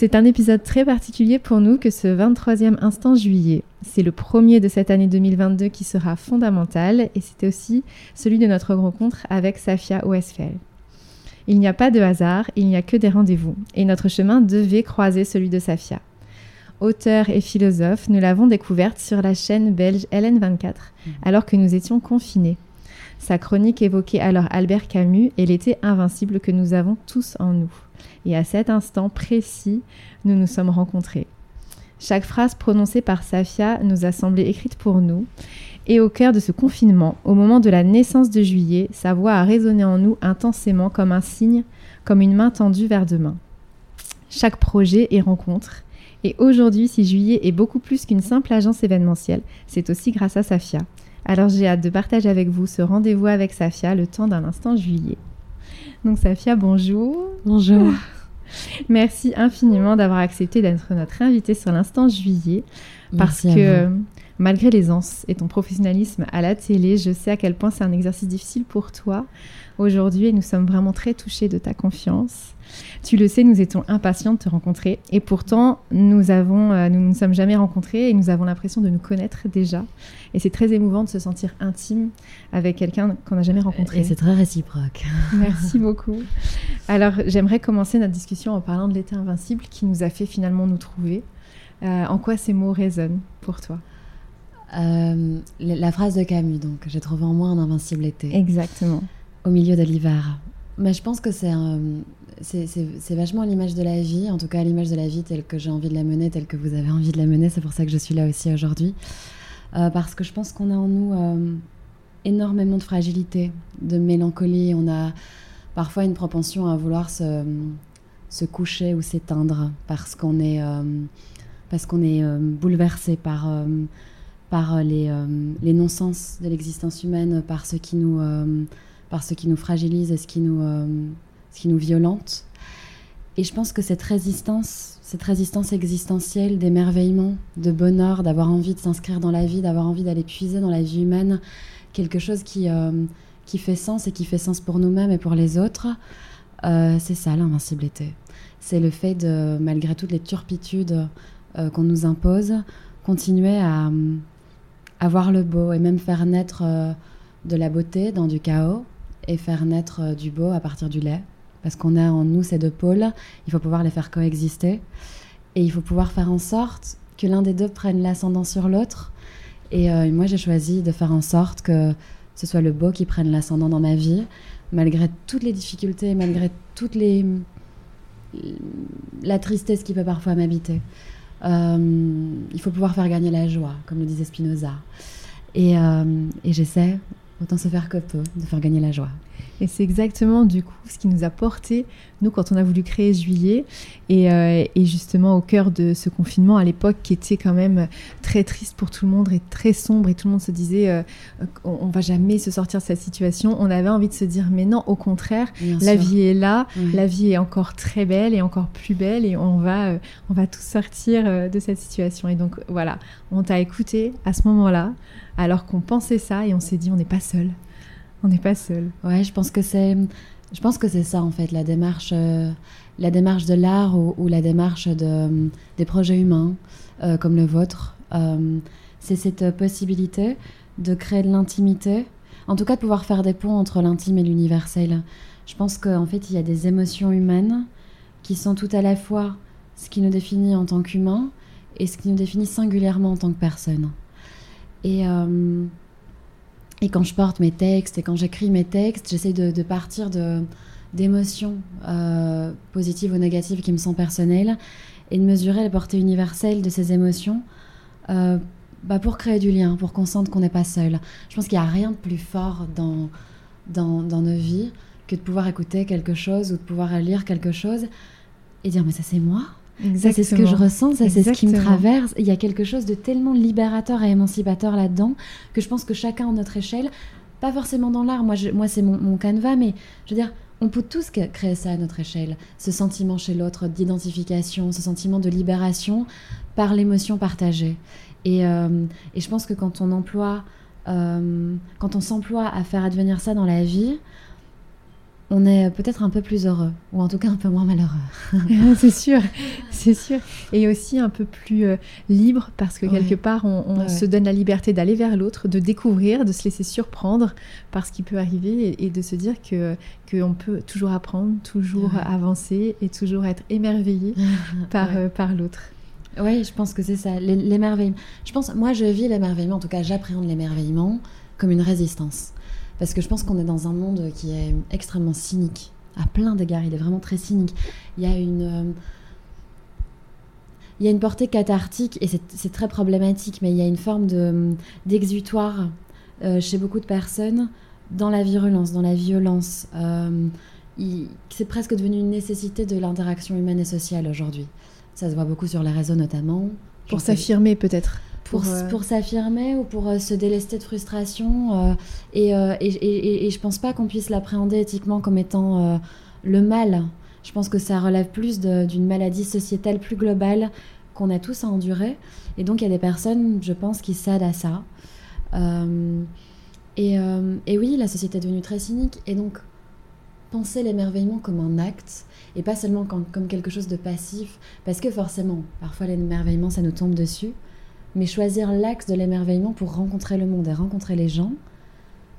C'est un épisode très particulier pour nous que ce 23e instant juillet. C'est le premier de cette année 2022 qui sera fondamental et c'était aussi celui de notre rencontre avec Safia Westphal. Il n'y a pas de hasard, il n'y a que des rendez-vous et notre chemin devait croiser celui de Safia. Auteur et philosophe, nous l'avons découverte sur la chaîne belge LN24 alors que nous étions confinés. Sa chronique évoquait alors Albert Camus et l'été invincible que nous avons tous en nous. Et à cet instant précis, nous nous sommes rencontrés. Chaque phrase prononcée par Safia nous a semblé écrite pour nous. Et au cœur de ce confinement, au moment de la naissance de juillet, sa voix a résonné en nous intensément comme un signe, comme une main tendue vers demain. Chaque projet est rencontre. Et aujourd'hui, si juillet est beaucoup plus qu'une simple agence événementielle, c'est aussi grâce à Safia. Alors j'ai hâte de partager avec vous ce rendez-vous avec Safia le temps d'un instant juillet. Donc Safia, bonjour. Bonjour. Merci infiniment d'avoir accepté d'être notre invitée sur l'instant juillet. Parce que malgré l'aisance et ton professionnalisme à la télé, je sais à quel point c'est un exercice difficile pour toi aujourd'hui et nous sommes vraiment très touchés de ta confiance. Tu le sais, nous étions impatients de te rencontrer et pourtant nous avons, euh, nous ne nous sommes jamais rencontrés et nous avons l'impression de nous connaître déjà. Et c'est très émouvant de se sentir intime avec quelqu'un qu'on n'a jamais rencontré. Et c'est très réciproque. Merci beaucoup. Alors j'aimerais commencer notre discussion en parlant de l'été invincible qui nous a fait finalement nous trouver. Euh, en quoi ces mots résonnent pour toi? Euh, La phrase de Camus, donc j'ai trouvé en moi un invincible été. Exactement. Au milieu de l'hiver. Mais je pense que c'est c'est vachement l'image de la vie, en tout cas l'image de la vie telle que j'ai envie de la mener, telle que vous avez envie de la mener. C'est pour ça que je suis là aussi aujourd'hui. Euh, parce que je pense qu'on a en nous euh, énormément de fragilité, de mélancolie. On a parfois une propension à vouloir se, se coucher ou s'éteindre parce qu'on est, euh, parce qu'on est bouleversé par, par les, les non-sens de l'existence humaine, par ce qui nous par ce qui nous fragilise et ce qui nous, euh, ce qui nous violente. Et je pense que cette résistance, cette résistance existentielle d'émerveillement, de bonheur, d'avoir envie de s'inscrire dans la vie, d'avoir envie d'aller puiser dans la vie humaine, quelque chose qui, euh, qui fait sens et qui fait sens pour nous-mêmes et pour les autres, euh, c'est ça l'invincibilité. C'est le fait de, malgré toutes les turpitudes qu'on nous impose, continuer à, à, voir le beau et même faire naître de la beauté dans du chaos, et faire naître euh, du beau à partir du lait. Parce qu'on a en nous ces deux pôles, il faut pouvoir les faire coexister. Et il faut pouvoir faire en sorte que l'un des deux prenne l'ascendant sur l'autre. Et euh, moi, j'ai choisi de faire en sorte que ce soit le beau qui prenne l'ascendant dans ma vie, malgré toutes les difficultés, malgré toutes les la tristesse qui peut parfois m'habiter. Euh, il faut pouvoir faire gagner la joie, comme le disait Spinoza. Et, et j'essaie Autant se faire que peu, de faire gagner la joie. Et c'est exactement du coup ce qui nous a porté, nous, quand on a voulu créer Juillet, et, euh, et justement au cœur de ce confinement à l'époque qui était quand même très triste pour tout le monde et très sombre, et tout le monde se disait euh, on, va jamais se sortir de cette situation. On avait envie de se dire mais non, au contraire, la vie est là, la vie est encore très belle et encore plus belle, et on va, euh, on va tous sortir de cette situation. Et donc voilà, on t'a écouté à ce moment-là, alors qu'on pensait ça, et on s'est dit on n'est pas seul on n'est pas seul. Ouais, je pense que c'est, je pense que c'est ça en fait, la démarche, euh, la démarche de l'art ou, la démarche de, des projets humains euh, comme le vôtre. Euh, c'est cette possibilité de créer de l'intimité, en tout cas de pouvoir faire des ponts entre l'intime et l'universel. Je pense qu'en fait, il y a des émotions humaines qui sont tout à la fois ce qui nous définit en tant qu'humains et ce qui nous définit singulièrement en tant que personne. Et et quand je porte mes textes et quand j'écris mes textes, j'essaie de, partir d'émotions euh, positives ou négatives qui me sont personnelles et de mesurer la portée universelle de ces émotions euh, bah pour créer du lien, pour qu'on sente qu'on n'est pas seul. Je pense qu'il n'y a rien de plus fort dans, dans, nos vies que de pouvoir écouter quelque chose ou de pouvoir lire quelque chose et dire mais ça c'est moi. Ça c'est ce que je ressens, ça c'est ce qui me traverse. Il y a quelque chose de tellement libérateur et émancipateur là-dedans que je pense que chacun à notre échelle, pas forcément dans l'art, moi, moi c'est mon, mon canevas, mais je veux dire, on peut tous créer ça à notre échelle, ce sentiment chez l'autre d'identification, ce sentiment de libération par l'émotion partagée. Et, euh, et, je pense que quand on emploie, euh, quand on s'emploie à faire advenir ça dans la vie, on est peut-être un peu plus heureux, ou en tout cas un peu moins malheureux. c'est sûr, c'est sûr. Et aussi un peu plus euh, libre, parce que quelque part, on, se donne la liberté d'aller vers l'autre, de découvrir, de se laisser surprendre par ce qui peut arriver, et, de se dire que qu'on peut toujours apprendre, toujours avancer, et toujours être émerveillé par, euh, par l'autre. Oui, je pense que c'est ça, l'émerveillement. Je pense, moi, je vis l'émerveillement, en tout cas, j'appréhende l'émerveillement comme une résistance. Parce que je pense qu'on est dans un monde qui est extrêmement cynique. À plein d'égards, il est vraiment très cynique. Il y a une. Euh, il y a une portée cathartique et c'est très problématique, mais il y a une forme d'exutoire euh, chez beaucoup de personnes dans la virulence, dans la violence. Euh, c'est presque devenu une nécessité de l'interaction humaine et sociale aujourd'hui. Ça se voit beaucoup sur les réseaux notamment. Pour s'affirmer peut-être pour, euh, pour s'affirmer ou pour euh, se délester de frustration. Euh, et, et, et, je pense pas qu'on puisse l'appréhender éthiquement comme étant le mal. Je pense que ça relève plus d'une maladie sociétale plus globale qu'on a tous à endurer. Et donc il y a des personnes, je pense, qui cèdent à ça. et, et oui, la société est devenue très cynique. Et donc penser l'émerveillement comme un acte et pas seulement comme, comme, quelque chose de passif, parce que forcément, parfois l'émerveillement, ça nous tombe dessus, mais choisir l'axe de l'émerveillement pour rencontrer le monde et rencontrer les gens,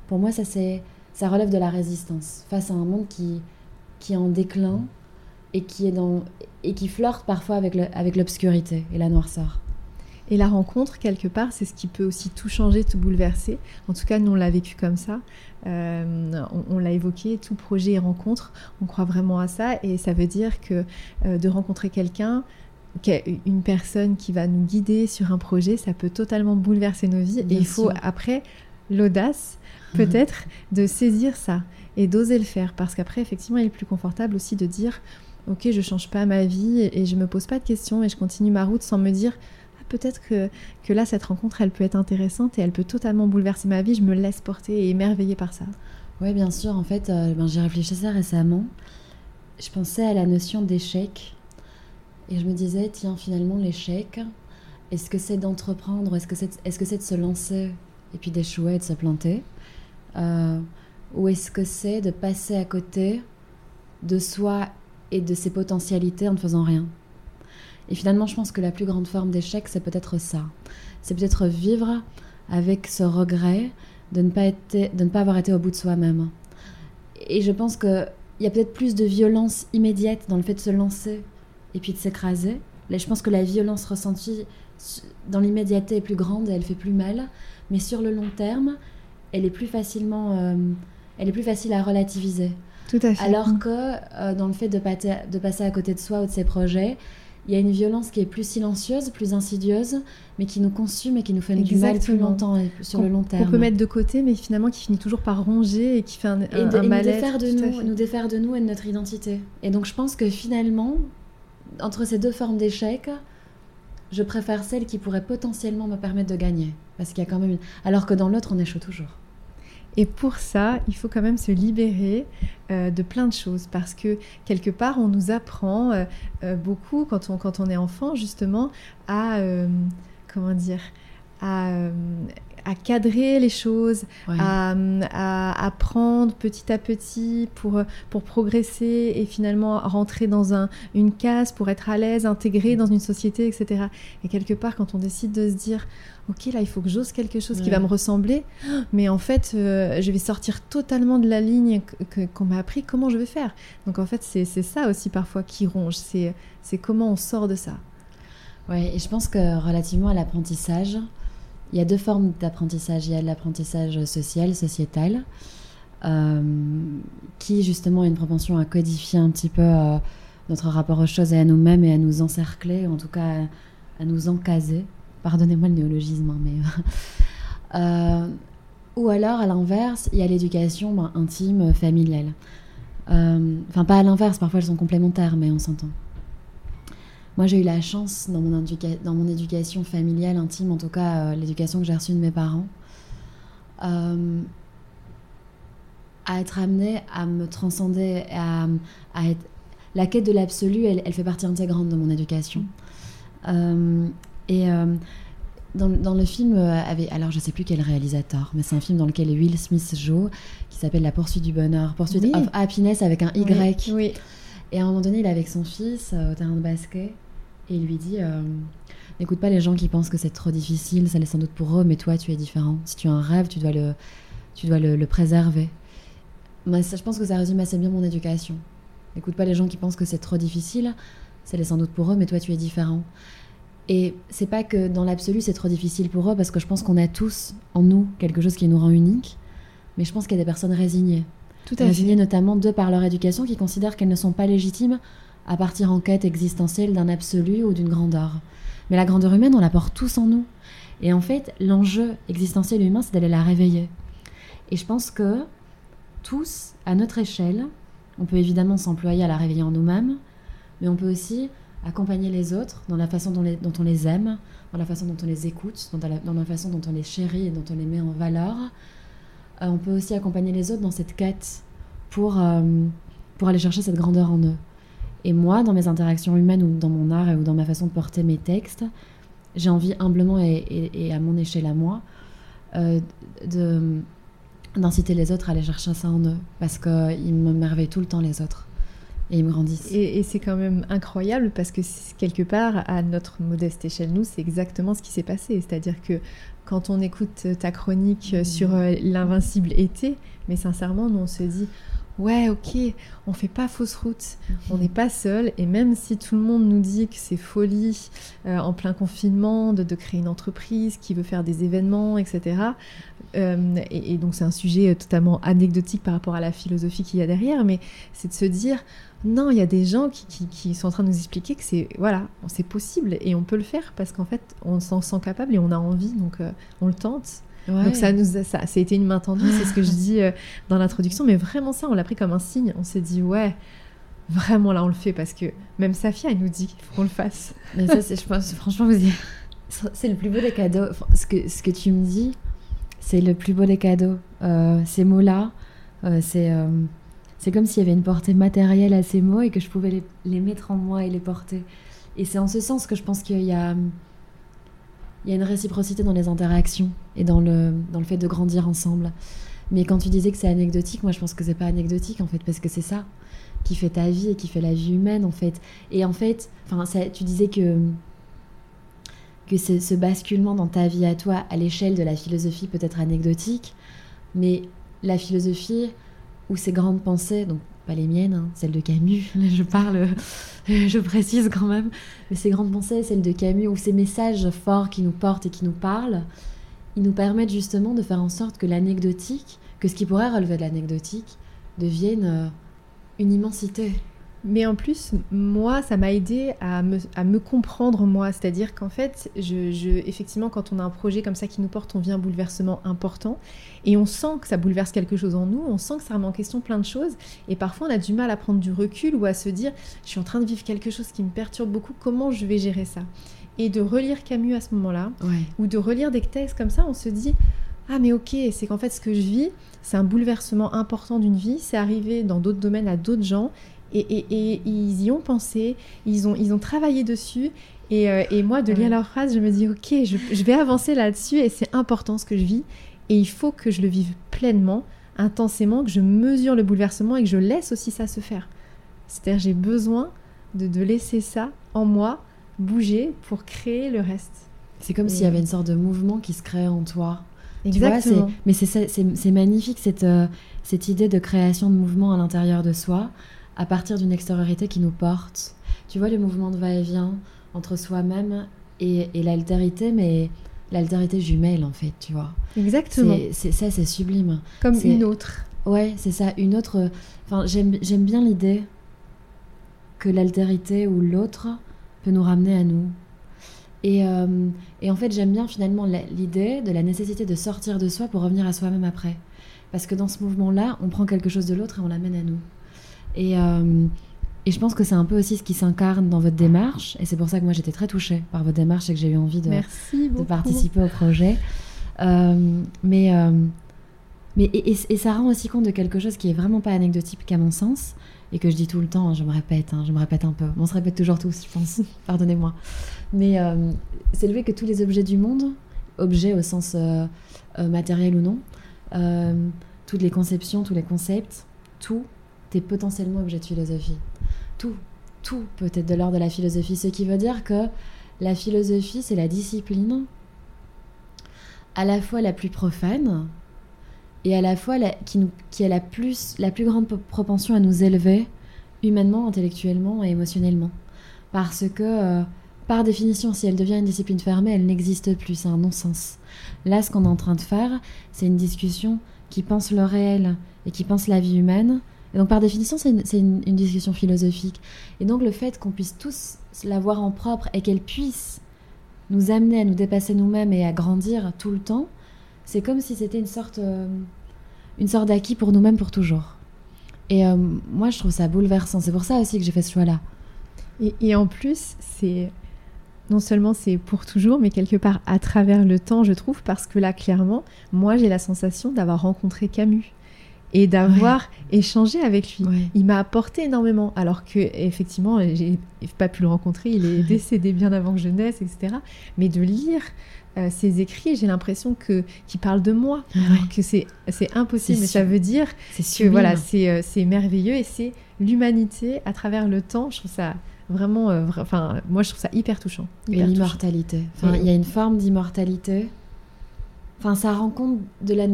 pour moi, ça, c'est, ça relève de la résistance face à un monde qui, qui est en déclin et qui, est dans, et qui flirte parfois avec, avec l'obscurité et la noirceur. Et la rencontre, quelque part, c'est ce qui peut aussi tout changer, tout bouleverser. En tout cas, nous, on l'a vécu comme ça. Euh, on, l'a évoqué, tout projet et rencontre, on croit vraiment à ça. Et ça veut dire que euh, de rencontrer quelqu'un, une personne qui va nous guider sur un projet, ça peut totalement bouleverser nos vies. et il faut après l'audace, mhm. peut-être, de saisir ça et d'oser le faire. Parce qu'après, effectivement, il est plus confortable aussi de dire Ok, je change pas ma vie et je me pose pas de questions et je continue ma route sans me dire ah, peut-être que, que là, cette rencontre, elle peut être intéressante et elle peut totalement bouleverser ma vie. Je me laisse porter et émerveiller par ça. Oui, bien sûr. En fait, euh, ben, j'ai réfléchi à ça récemment. Je pensais à la notion d'échec et je me disais, tiens, finalement, l'échec, est-ce que c'est d'entreprendre, est-ce que c'est est -ce de se lancer et puis d'échouer, de se planter euh, Ou est-ce que c'est de passer à côté de soi et de ses potentialités en ne faisant rien? Et finalement, je pense que la plus grande forme d'échec, c'est peut-être ça. C'est peut-être vivre avec ce regret de ne, pas être, de ne pas avoir été au bout de soi-même. Et je pense qu'il y a peut-être plus de violence immédiate dans le fait de se lancer et puis de s'écraser. Là, je pense que la violence ressentie dans l'immédiateté est plus grande et elle fait plus mal, mais sur le long terme, elle est plus facilement, euh, elle est plus facile à relativiser. Tout à fait. Alors que euh, dans le fait de, de, passer à côté de soi ou de ses projets, il y a une violence qui est plus silencieuse, plus insidieuse, mais qui nous consume et qui nous fait du mal plus longtemps et sur le long terme. On peut mettre de côté, mais finalement qui finit toujours par ronger et qui fait un, et de, un, nous défaire de nous, nous défaire de nous et de notre identité. Et donc je pense que finalement, entre ces deux formes d'échec, je préfère celle qui pourrait potentiellement me permettre de gagner. Parce qu'il y a quand même Alors que dans l'autre, on échoue toujours. Et pour ça, il faut quand même se libérer euh, de plein de choses parce que quelque part, on nous apprend euh, euh, beaucoup quand on, quand on est enfant, justement, à, comment dire, à à cadrer les choses, à, apprendre petit à petit pour, pour progresser et finalement rentrer dans un, une case pour être à l'aise, intégré dans une société, etc. Et quelque part, quand on décide de se dire, ok, là, il faut que j'ose quelque chose qui va me ressembler, mais en fait, euh, je vais sortir totalement de la ligne qu'on m'a appris, comment je vais faire? Donc en fait, c'est ça aussi parfois qui ronge, c'est comment on sort de ça. Oui, et je pense que relativement à l'apprentissage, il y a deux formes d'apprentissage. Il y a l'apprentissage social, sociétal, euh, qui justement a une propension à codifier un petit peu euh, notre rapport aux choses et à nous-mêmes et à nous encercler, en tout cas à, nous encaser pardonnez-moi le néologisme, hein, mais ou alors à l'inverse, il y a l'éducation ben, intime, familiale. Enfin, pas à l'inverse, parfois elles sont complémentaires, mais on s'entend. Moi, j'ai eu la chance dans mon, dans mon, éducation familiale intime, en tout cas l'éducation que j'ai reçue de mes parents, euh, à être amenée à me transcender, à, à être... La quête de l'absolu, elle, elle, fait partie intégrante de mon éducation. Euh, et euh, dans, dans, le film, alors je sais plus quel réalisateur, mais c'est un film dans lequel Will Smith joue, qui s'appelle La poursuite du bonheur, poursuite of happiness avec un Y. Oui, Et à un moment donné, il est avec son fils au terrain de basket et il lui dit N'écoute pas les gens qui pensent que c'est trop difficile, ça l'est sans doute pour eux, mais toi, tu es différent. Si tu as un rêve, tu dois le, tu dois le, préserver. Moi, ça, je pense que ça résume assez bien mon éducation. N'écoute pas les gens qui pensent que c'est trop difficile, ça l'est sans doute pour eux, mais toi, tu es différent. Et c'est pas que dans l'absolu, c'est trop difficile pour eux, parce que je pense qu'on a tous en nous quelque chose qui nous rend unique, mais je pense qu'il y a des personnes résignées. Tout à résignées notamment de par leur éducation, qui considèrent qu'elles ne sont pas légitimes à partir en quête existentielle d'un absolu ou d'une grandeur. Mais la grandeur humaine, on la porte tous en nous. Et en fait, l'enjeu existentiel humain, c'est d'aller la réveiller. Et je pense que tous, à notre échelle, on peut évidemment s'employer à la réveiller en nous-mêmes, mais on peut aussi accompagner les autres dans la façon dont, on les aime, dans la façon dont on les écoute, dans la, façon dont on les chérit et dont on les met en valeur. Euh, on peut aussi accompagner les autres dans cette quête pour, euh, pour aller chercher cette grandeur en eux. Et moi, dans mes interactions humaines ou dans mon art ou dans ma façon de porter mes textes, j'ai envie humblement et, à mon échelle à moi euh, de d'inciter les autres à aller chercher ça en eux parce qu'ils me merveillent tout le temps les autres et ils me grandissent. Et, c'est quand même incroyable parce que quelque part, à notre modeste échelle, nous, c'est exactement ce qui s'est passé. C'est-à-dire que quand on écoute ta chronique mmh. sur euh, l'invincible été, mais sincèrement, nous, on se dit ouais, ok, on fait pas fausse route, on n'est pas seul, et même si tout le monde nous dit que c'est folie euh, en plein confinement de, créer une entreprise qui veut faire des événements, etc. Euh, et, donc c'est un sujet totalement anecdotique par rapport à la philosophie qu'il y a derrière, mais c'est de se dire non, il y a des gens qui, sont en train de nous expliquer que c'est voilà, c'est possible et on peut le faire parce qu'en fait on s'en sent capable et on a envie, donc euh, on le tente. Donc ça nous a, ça, a été une main tendue, c'est ce que je dis euh, dans l'introduction, mais vraiment ça, on l'a pris comme un signe. On s'est dit ouais, vraiment là on le fait parce que même Safia elle nous dit qu'il faut qu'on le fasse. Mais ça, je pense, franchement, vous c'est le plus beau des cadeaux. Ce que, ce que tu me dis, c'est le plus beau des cadeaux. Euh, ces mots-là, euh, c'est c'est comme s'il y avait une portée matérielle à ces mots et que je pouvais les, les mettre en moi et les porter. Et c'est en ce sens que je pense qu'il y a il y a une réciprocité dans les interactions et dans le, dans le fait de grandir ensemble. Mais quand tu disais que c'est anecdotique, moi je pense que c'est pas anecdotique en fait, parce que c'est ça qui fait ta vie et qui fait la vie humaine en fait. Et en fait, enfin, tu disais que que ce basculement dans ta vie à toi, à l'échelle de la philosophie, peut être anecdotique, mais la philosophie ou ces grandes pensées, donc pas les miennes, hein, celles de Camus, là je parle, je précise quand même, mais ces grandes pensées, celles de Camus, ou ces messages forts qui nous portent et qui nous parlent, ils nous permettent justement de faire en sorte que l'anecdotique, que ce qui pourrait relever de l'anecdotique, devienne euh, une immensité. Mais en plus, moi, ça m'a aidé à me, comprendre moi. C'est-à-dire qu'en fait, je, effectivement, quand on a un projet comme ça qui nous porte, on vit un bouleversement important. Et on sent que ça bouleverse quelque chose en nous, on sent que ça remet en question plein de choses. Et parfois, on a du mal à prendre du recul ou à se dire, je suis en train de vivre quelque chose qui me perturbe beaucoup, comment je vais gérer ça? Et de relire Camus à ce moment-là, ou de relire des textes comme ça, on se dit, ah mais ok, c'est qu'en fait ce que je vis, c'est un bouleversement important d'une vie, c'est arrivé dans d'autres domaines à d'autres gens, et, ils y ont pensé, ils ont, ils ont travaillé dessus. Et, euh, moi, de lire leurs phrases, je me dis, ok, je, vais avancer là-dessus et c'est important ce que je vis. Et il faut que je le vive pleinement, intensément, que je mesure le bouleversement et que je laisse aussi ça se faire. C'est-à-dire, j'ai besoin de, de, laisser ça en moi bouger pour créer le reste. C'est comme s'il y avait une sorte de mouvement qui se crée en toi. Exactement. Tu mais c'est magnifique cette, euh, cette idée de création de mouvement à l'intérieur de soi à partir d'une extériorité qui nous porte. Tu vois le mouvement de va-et-vient entre soi-même et, l'altérité, mais l'altérité jumelle en fait, tu vois. Exactement. C'est ça, c'est sublime. Comme une autre. Ouais, c'est ça, une autre. Enfin, j'aime bien l'idée que l'altérité ou l'autre peut nous ramener à nous. Et, et en fait, j'aime bien finalement l'idée de la nécessité de sortir de soi pour revenir à soi-même après. Parce que dans ce mouvement-là, on prend quelque chose de l'autre et on l'amène à nous. Et, et je pense que c'est un peu aussi ce qui s'incarne dans votre démarche. Et c'est pour ça que moi j'étais très touchée par votre démarche et que j'ai eu envie de, de participer au projet. Euh, mais euh, mais et, ça rend aussi compte de quelque chose qui est vraiment pas anecdotique à mon sens et que je dis tout le temps. Hein, je me répète, hein, je me répète un peu. on se répète toujours tous, je pense. Pardonnez-moi. Mais euh, c'est le fait que tous les objets du monde, objets au sens matériel ou non, toutes les conceptions, tous les concepts, tout est potentiellement objet de philosophie tout, tout peut être de l'ordre de la philosophie. Ce qui veut dire que la philosophie, c'est la discipline à la fois la plus profane et à la fois qui, qui, a la plus, la plus grande propension à nous élever humainement, intellectuellement et émotionnellement. Parce que, euh, par définition, si elle devient une discipline fermée, elle n'existe plus, c'est un non-sens. Là, ce qu'on est en train de faire, c'est une discussion qui pense le réel et qui pense la vie humaine et donc par définition, c'est une, discussion philosophique. Et donc le fait qu'on puisse tous la voir en propre et qu'elle puisse nous amener à nous dépasser nous-mêmes et à grandir tout le temps, c'est comme si c'était une sorte, euh, sorte d'acquis pour nous-mêmes pour toujours. Et euh, moi, je trouve ça bouleversant. C'est pour ça aussi que j'ai fait ce choix-là. Et, et, en plus, c'est non seulement c'est pour toujours, mais quelque part à travers le temps, je trouve, parce que là, clairement, moi, j'ai la sensation d'avoir rencontré Camus et d'avoir échangé avec lui. Il m'a apporté énormément, alors que effectivement, j'ai pas pu le rencontrer, il est décédé bien avant que je naisse, etc. Mais de lire euh, ses écrits, j'ai l'impression que qu'il parle de moi, alors que c'est c'est impossible. Mais ça veut dire que voilà, euh, c'est merveilleux et c'est l'humanité à travers le temps. Je trouve ça vraiment, euh, enfin, moi je trouve ça hyper touchant. et l'immortalité. Enfin, il y a une forme d'immortalité. Enfin, ça rend compte de la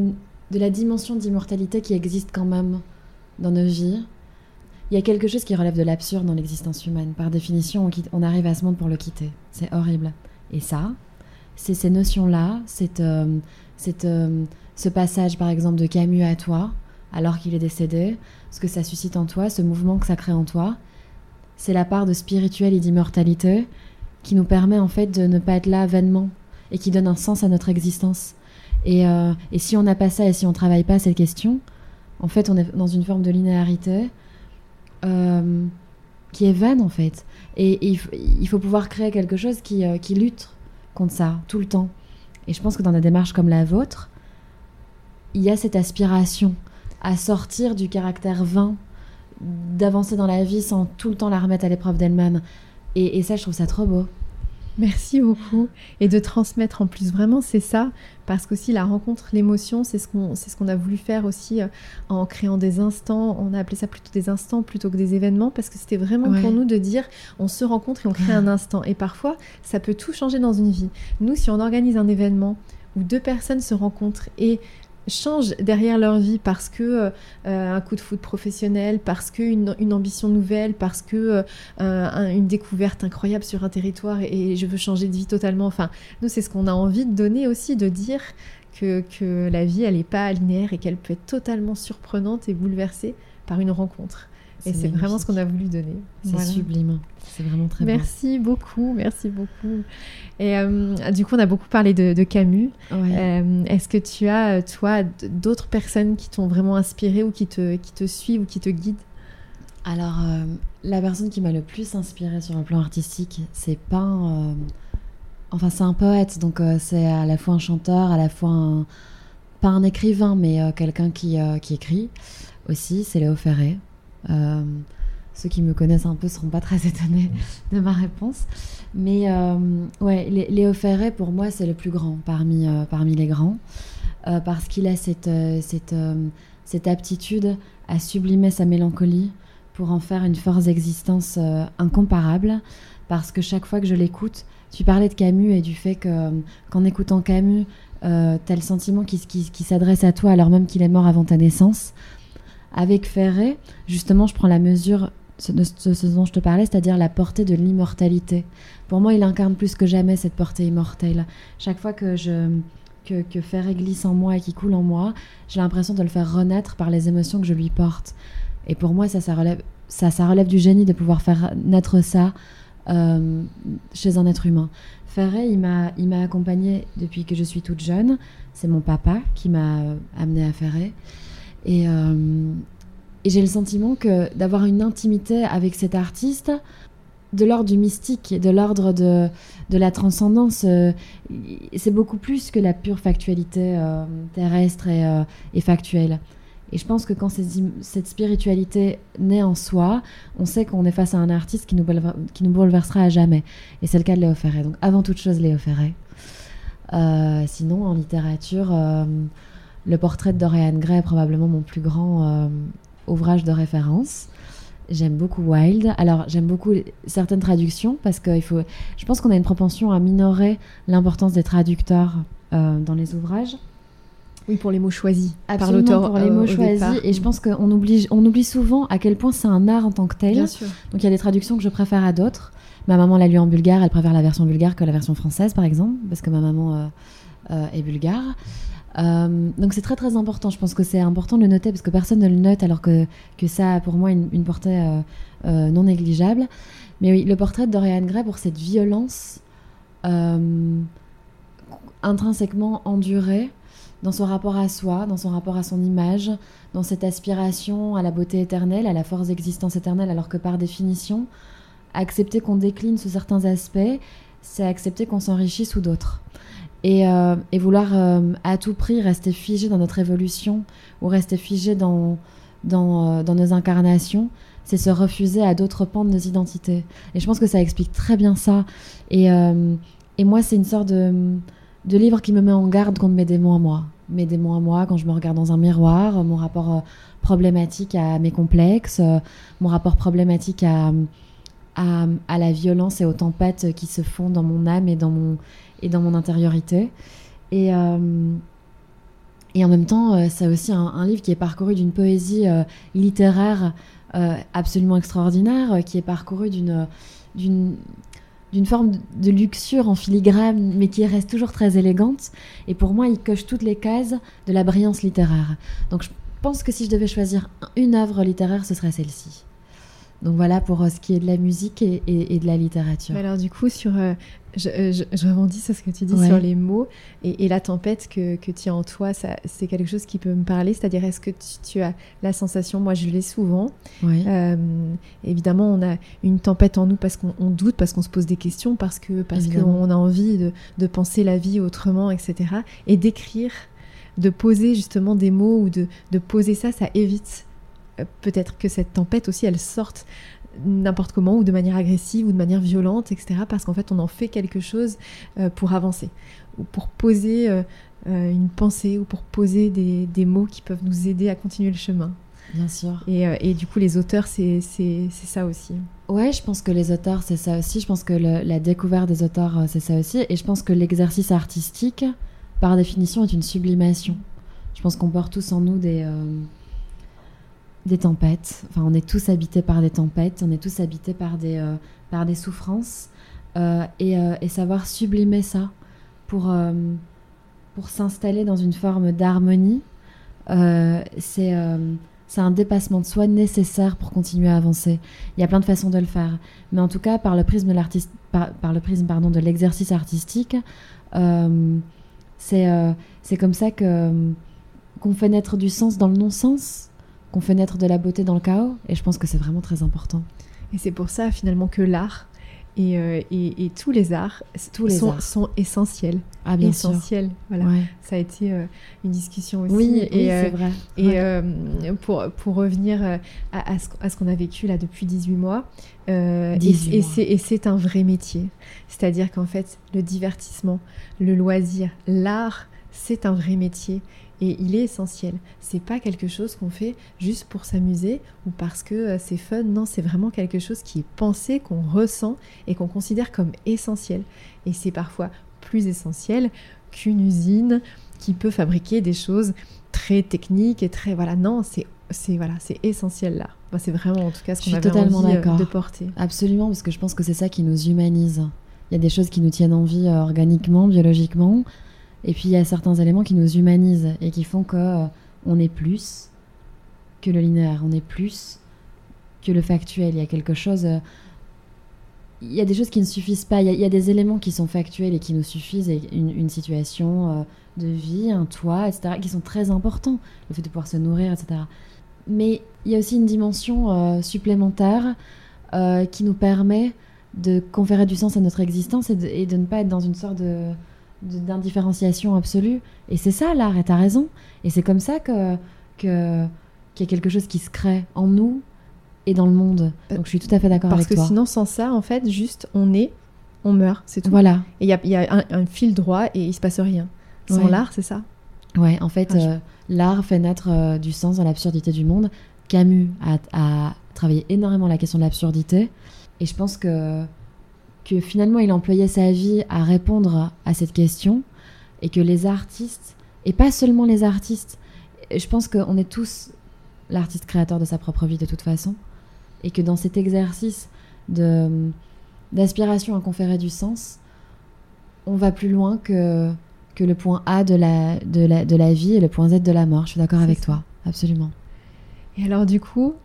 de la dimension d'immortalité qui existe quand même dans nos vies. Il y a quelque chose qui relève de l'absurde dans l'existence humaine. Par définition, on, arrive à ce monde pour le quitter. C'est horrible. Et ça, c'est ces notions-là, c'est euh, euh, ce passage par exemple de Camus à toi, alors qu'il est décédé, ce que ça suscite en toi, ce mouvement que ça crée en toi, c'est la part de spirituel et d'immortalité qui nous permet en fait de ne pas être là vainement et qui donne un sens à notre existence. Euh, et, si on n'a pas ça et si on travaille pas cette question, en fait, on est dans une forme de linéarité euh, qui est vaine, en fait. Et, il, faut pouvoir créer quelque chose euh, qui, lutte contre ça tout le temps. Et je pense que dans des démarches comme la vôtre, il y a cette aspiration à sortir du caractère vain, d'avancer dans la vie sans tout le temps la remettre à l'épreuve d'elle-même. et ça, je trouve ça trop beau. Merci beaucoup. Et de transmettre en plus, vraiment, c'est ça. Parce qu'aussi, la rencontre, l'émotion, c'est ce qu'on ce qu'on a voulu faire aussi euh, en créant des instants. On a appelé ça plutôt des instants plutôt que des événements. Parce que c'était vraiment pour nous de dire on se rencontre et on crée un instant. Et parfois, ça peut tout changer dans une vie. Nous, si on organise un événement où deux personnes se rencontrent et changent derrière leur vie parce que euh, un coup de foot professionnel, parce que une, ambition nouvelle, parce que euh, une découverte incroyable sur un territoire et, je veux changer de vie totalement. Enfin, nous, c'est ce qu'on a envie de donner aussi, de dire que, que la vie, elle n'est pas linéaire et qu'elle peut être totalement surprenante et bouleversée par une rencontre. Et c'est vraiment ce qu'on a voulu donner. C'est sublime. C'est vraiment très Merci beaucoup, merci beaucoup. Et euh, du coup, on a beaucoup parlé de, Camus. Euh, est-ce que tu as, toi, d'autres personnes qui t'ont vraiment inspiré ou qui te, qui te suivent ou qui te guident? Alors, euh, la personne qui m'a le plus inspirée sur un plan artistique, c'est pas un, Enfin, c'est un poète, donc c'est à la fois un chanteur, à la fois un... Pas un écrivain, mais quelqu'un qui, qui écrit aussi, c'est Léo Ferré. Euh, ceux qui me connaissent un peu seront pas très étonnés de ma réponse. Mais euh, ouais, Léo Ferré, pour moi, c'est le plus grand parmi, euh, parmi les grands. parce qu'il a cette, cette, cette, aptitude à sublimer sa mélancolie pour en faire une force d'existence incomparable. Parce que chaque fois que je l'écoute, tu parlais de Camus et du fait qu'en écoutant Camus, tu as le sentiment qu'il qui, s'adresse à toi alors même qu'il est mort avant ta naissance. Avec Ferré, justement, je prends la mesure de ce dont je te parlais, c'est-à-dire la portée de l'immortalité. Pour moi, il incarne plus que jamais cette portée immortelle. Chaque fois que je que, que Ferré glisse en moi et qui coule en moi, j'ai l'impression de le faire renaître par les émotions que je lui porte. Et pour moi, ça, ça relève, du génie de pouvoir faire naître ça chez un être humain. Ferré, il m'a, il m'a accompagnée depuis que je suis toute jeune. C'est mon papa qui m'a amenée à Ferré. Et, et j'ai le sentiment que d'avoir une intimité avec cet artiste, de l'ordre du mystique, de l'ordre de, de la transcendance, euh, c'est beaucoup plus que la pure factualité euh, terrestre et, euh, et, factuelle. Et je pense que quand cette spiritualité naît en soi, on sait qu'on est face à un artiste qui nous, qui nous bouleversera à jamais. Et c'est le cas de Léo Ferré. Donc avant toute chose, Léo Ferré. sinon, en littérature, le portrait de Dorian Gray est probablement mon plus grand ouvrage de référence. J'aime beaucoup Wild. Alors, j'aime beaucoup certaines traductions parce que il faut. Je pense qu'on a une propension à minorer l'importance des traducteurs euh, dans les ouvrages. Oui, pour les mots choisis par l'auteur. Pour les euh, mots choisis. Et je pense qu'on oublie, on oublie souvent à quel point c'est un art en tant que tel. Bien sûr. Donc, il y a des traductions que je préfère à d'autres. Ma maman l'a lu en bulgare, elle préfère la version bulgare que la version française, par exemple, parce que ma maman euh, est bulgare. Euh, donc c'est très très important. Je pense que c'est important de le noter parce que personne ne le note alors que, que ça a pour moi une, portée euh, euh, non négligeable. Mais oui, le portrait de Dorian Gray pour cette violence intrinsèquement endurée dans son rapport à soi, dans son rapport à son image, dans cette aspiration à la beauté éternelle, à la force d'existence éternelle, alors que par définition, accepter qu'on décline sous certains aspects, c'est accepter qu'on s'enrichit sous d'autres. Euh, et, vouloir euh, à tout prix rester figé dans notre évolution ou rester figé dans, dans, euh, dans nos incarnations, c'est se refuser à d'autres pans de nos identités. Et je pense que ça explique très bien ça. Et, et moi, c'est une sorte de, de, livre qui me met en garde contre mes démons à moi. Mes démons à moi, quand je me regarde dans un miroir, mon rapport problématique à mes complexes, mon rapport problématique à, à, la violence et aux tempêtes qui se font dans mon âme et dans mon, et dans mon intériorité. Et, euh, et en même temps, euh, c'est aussi un, livre qui est parcouru d'une poésie euh, littéraire absolument extraordinaire, qui est parcouru d'une d'une forme de luxure en filigrane, mais qui reste toujours très élégante. Et pour moi, il coche toutes les cases de la brillance littéraire. Donc je pense que si je devais choisir une œuvre littéraire, ce serait celle-ci. Donc voilà pour ce qui est de la musique et, et, de la littérature. alors du coup, sur euh, je, je, rebondis sur ce que tu dis sur les mots et, la tempête que, que, tu as en toi, c'est quelque chose qui peut me parler. C'est-à-dire, est-ce que tu, as la sensation, moi je l'ai souvent, euh, évidemment, on a une tempête en nous parce qu'on doute, parce qu'on se pose des questions, parce que parce qu'on a envie de, de, penser la vie autrement, etc. Et d'écrire, de poser justement des mots ou de, de poser ça, ça évite euh, peut-être que cette tempête aussi, elle sorte n'importe comment ou de manière agressive ou de manière violente, etc. Parce qu'en fait, on en fait quelque chose euh, pour avancer ou pour poser euh, euh, une pensée ou pour poser des, mots qui peuvent nous aider à continuer le chemin. Bien sûr. Et, du coup, les auteurs, c'est ça aussi. Ouais, je pense que les auteurs, c'est ça aussi. Je pense que la découverte des auteurs, c'est ça aussi. Et je pense que l'exercice artistique, par définition, est une sublimation. Je pense qu'on porte tous en nous des des tempêtes. Enfin, on est tous habités par des tempêtes, on est tous habités par des, euh, par des souffrances. Euh, euh, et, savoir sublimer ça pour, pour s'installer dans une forme d'harmonie, c'est un dépassement de soi nécessaire pour continuer à avancer. Il y a plein de façons de le faire, mais en tout cas par le prisme de l'artiste, par, le prisme pardon de l'exercice artistique, c'est comme ça qu'on fait naître du sens dans le non-sens qu'on fait naître de la beauté dans le chaos. Et je pense que c'est vraiment très important. Et c'est pour ça finalement que l'art et, euh, et, tous les arts, tous les sont, sont, essentiels. Ah, bien essentiels. Voilà. Ça a été euh, une discussion aussi. Oui, et, c'est euh, vrai. Et pour, pour revenir à, à, ce, qu'on a vécu là depuis 18 mois, 18 et c'est un vrai métier. C'est-à-dire qu'en fait, le divertissement, le loisir, l'art, c'est un vrai métier et il est essentiel. C'est pas quelque chose qu'on fait juste pour s'amuser ou parce que euh, c'est fun. Non, c'est vraiment quelque chose qui est pensé, qu'on ressent et qu'on considère comme essentiel. Et c'est parfois plus essentiel qu'une usine qui peut fabriquer des choses très techniques et très voilà. Non, c'est c'est voilà, c'est essentiel là. c'est vraiment en tout cas ce qu'on avait totalement envie euh, de porter. Absolument, parce que je pense que c'est ça qui nous humanise. Il y a des choses qui nous tiennent en vie euh, organiquement, biologiquement, et puis il y a certains éléments qui nous humanisent et qui font que euh, est plus que le linéaire, on est plus que le factuel. Il y a quelque chose. Euh, il y a des choses qui ne suffisent pas. Il y, a des éléments qui sont factuels et qui nous suffisent. Une, situation euh, de vie, un toit, etc., qui sont très importants. Le fait de pouvoir se nourrir, etc. Mais il y a aussi une dimension supplémentaire qui nous permet de conférer du sens à notre existence et de, ne pas être dans une sorte de d'indifférenciation absolue. Et c'est ça l'art, et t'as raison. Et c'est comme ça que qu'il y a quelque chose qui se crée en nous et dans le monde. Euh, Donc je suis tout à fait d'accord avec toi. Parce que sinon, sans ça, en fait, juste on est, on meurt, c'est tout. Voilà. Et il y a, y a un, fil droit et il se passe rien. Sans l'art, c'est ça? Ouais, en fait, ah, euh, l'art fait naître euh, du sens dans l'absurdité du monde. Camus a, a, travaillé énormément la question de l'absurdité. Et je pense que, que finalement, il employait sa vie à répondre à cette question. Et que les artistes, et pas seulement les artistes, je pense qu'on est tous l'artiste créateur de sa propre vie de toute façon et que dans cet exercice de d'aspiration à conférer du sens, on va plus loin que, que le point A de la, de, la, de la vie et le point Z de la mort. Je suis d'accord avec toi, absolument. Et alors du coup,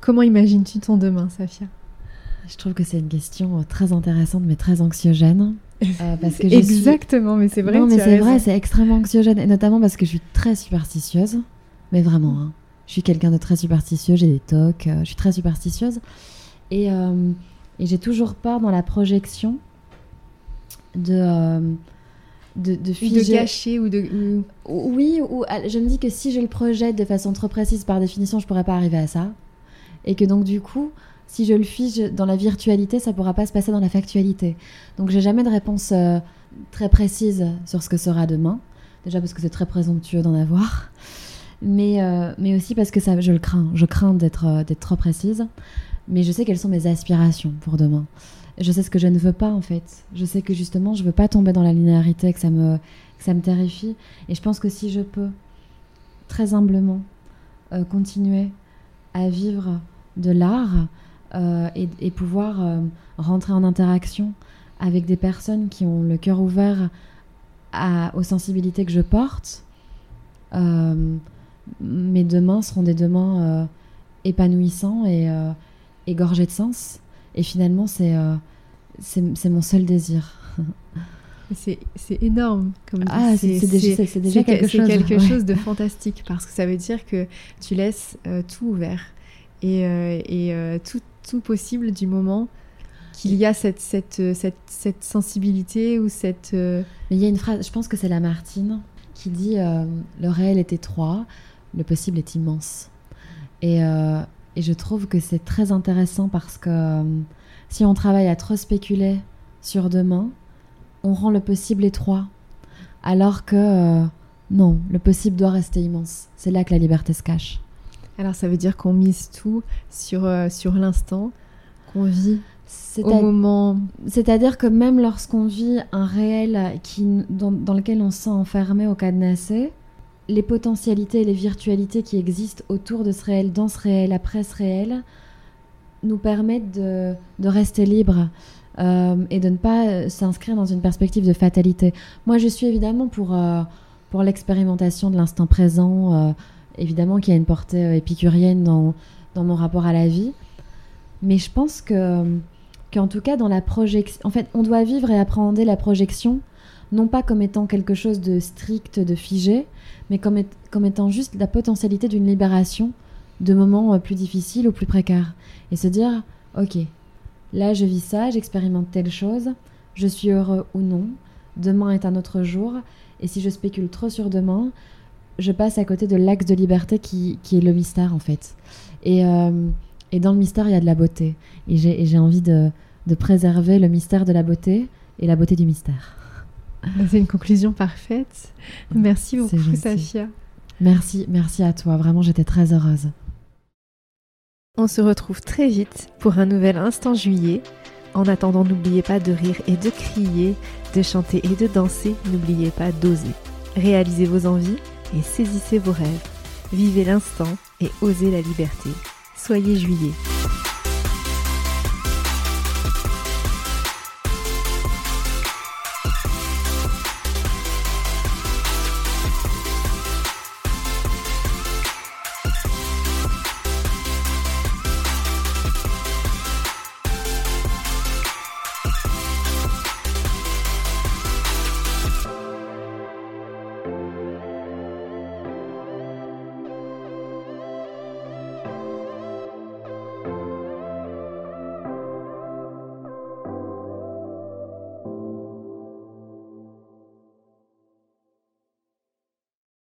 comment imagines-tu ton demain, Safia? Je trouve que c'est une question euh, très intéressante mais très anxiogène. Euh, parce que Exactement, mais c'est vrai. Non, mais c'est vrai, c'est extrêmement anxiogène et notamment parce que je suis très superstitieuse, mais vraiment. Hein. Je suis quelqu'un de très superstitieux, j'ai des tocs, euh, je suis très superstitieuse. Et, euh, et j'ai toujours peur dans la projection de, de, de. De gâcher ou de. Oui, ou je me dis que si je le projette de façon trop précise, par définition, je pourrais pas arriver à ça. Et que donc, du coup, si je le fige dans la virtualité, ça pourra pas se passer dans la factualité. Donc, j'ai jamais de réponse très précise sur ce que sera demain. Déjà parce que c'est très présomptueux d'en avoir mais, euh, mais aussi parce que ça, je le crains. Je crains d'être euh, d'être trop précise. Mais je sais quelles sont mes aspirations pour demain. Je sais ce que je ne veux pas en fait. Je sais que justement, je veux pas tomber dans la linéarité, que ça me, que ça me terrifie. Et je pense que si je peux, très humblement, euh, continuer à vivre de l'art et, et, pouvoir rentrer en interaction avec des personnes qui ont le cœur ouvert à, aux sensibilités que je porte, mes demain seront des demain euh, épanouissants et, euh, et, gorgés de sens. Et finalement, c'est euh, c'est mon seul désir. c'est énorme. Comme ah, c'est déjà, quelque, chose, quelque chose de fantastique parce que ça veut dire que tu laisses tout ouvert et, et tout, tout, possible du moment qu'il y a cette, cette, cette, cette, sensibilité ou cette... Mais il y a une phrase, je pense que c'est Lamartine, qui dit Le réel est étroit, le possible est immense. Euh, et, je trouve que c'est très intéressant parce que euh, si on travaille à trop spéculer sur demain, on rend le possible étroit. Alors que euh, non, le possible doit rester immense. C'est là que la liberté se cache. Alors ça veut dire qu'on mise tout sur, sur l'instant, qu'on vit au moment. C'est-à-dire que même lorsqu'on vit un réel qui, dans, dans, lequel on se sent enfermé au cadenassé, les potentialités et les virtualités qui existent autour de ce réel, dans ce réel, après ce réel, nous permettent de, rester libres euh, et de ne pas euh, s'inscrire dans une perspective de fatalité. Moi, je suis évidemment pour, euh, pour l'expérimentation de l'instant présent, évidemment qu'il y a une portée épicurienne dans, dans mon rapport à la vie, mais je pense que qu'en tout cas dans la projection, en fait, on doit vivre et appréhender la projection non pas comme étant quelque chose de strict, de figé, mais comme, comme étant juste la potentialité d'une libération de moments euh, plus difficiles ou plus précaires. Et se dire, ok, là je vis ça, j'expérimente telle chose, je suis heureux ou non, demain est un autre jour, et si je spécule trop sur demain, je passe à côté de l'axe de liberté qui, qui, est le mystère en fait. Et, euh, et, dans le mystère, il y a de la beauté. Et j'ai envie de, de préserver le mystère de la beauté et la beauté du mystère. C'est une conclusion parfaite. Merci beaucoup, Safia. Merci, merci à toi. Vraiment, j'étais très heureuse. On se retrouve très vite pour un nouvel instant juillet. En attendant, n'oubliez pas de rire et de crier, de chanter et de danser. N'oubliez pas d'oser. Réalisez vos envies et saisissez vos rêves. Vivez l'instant et osez la liberté. Soyez juillet.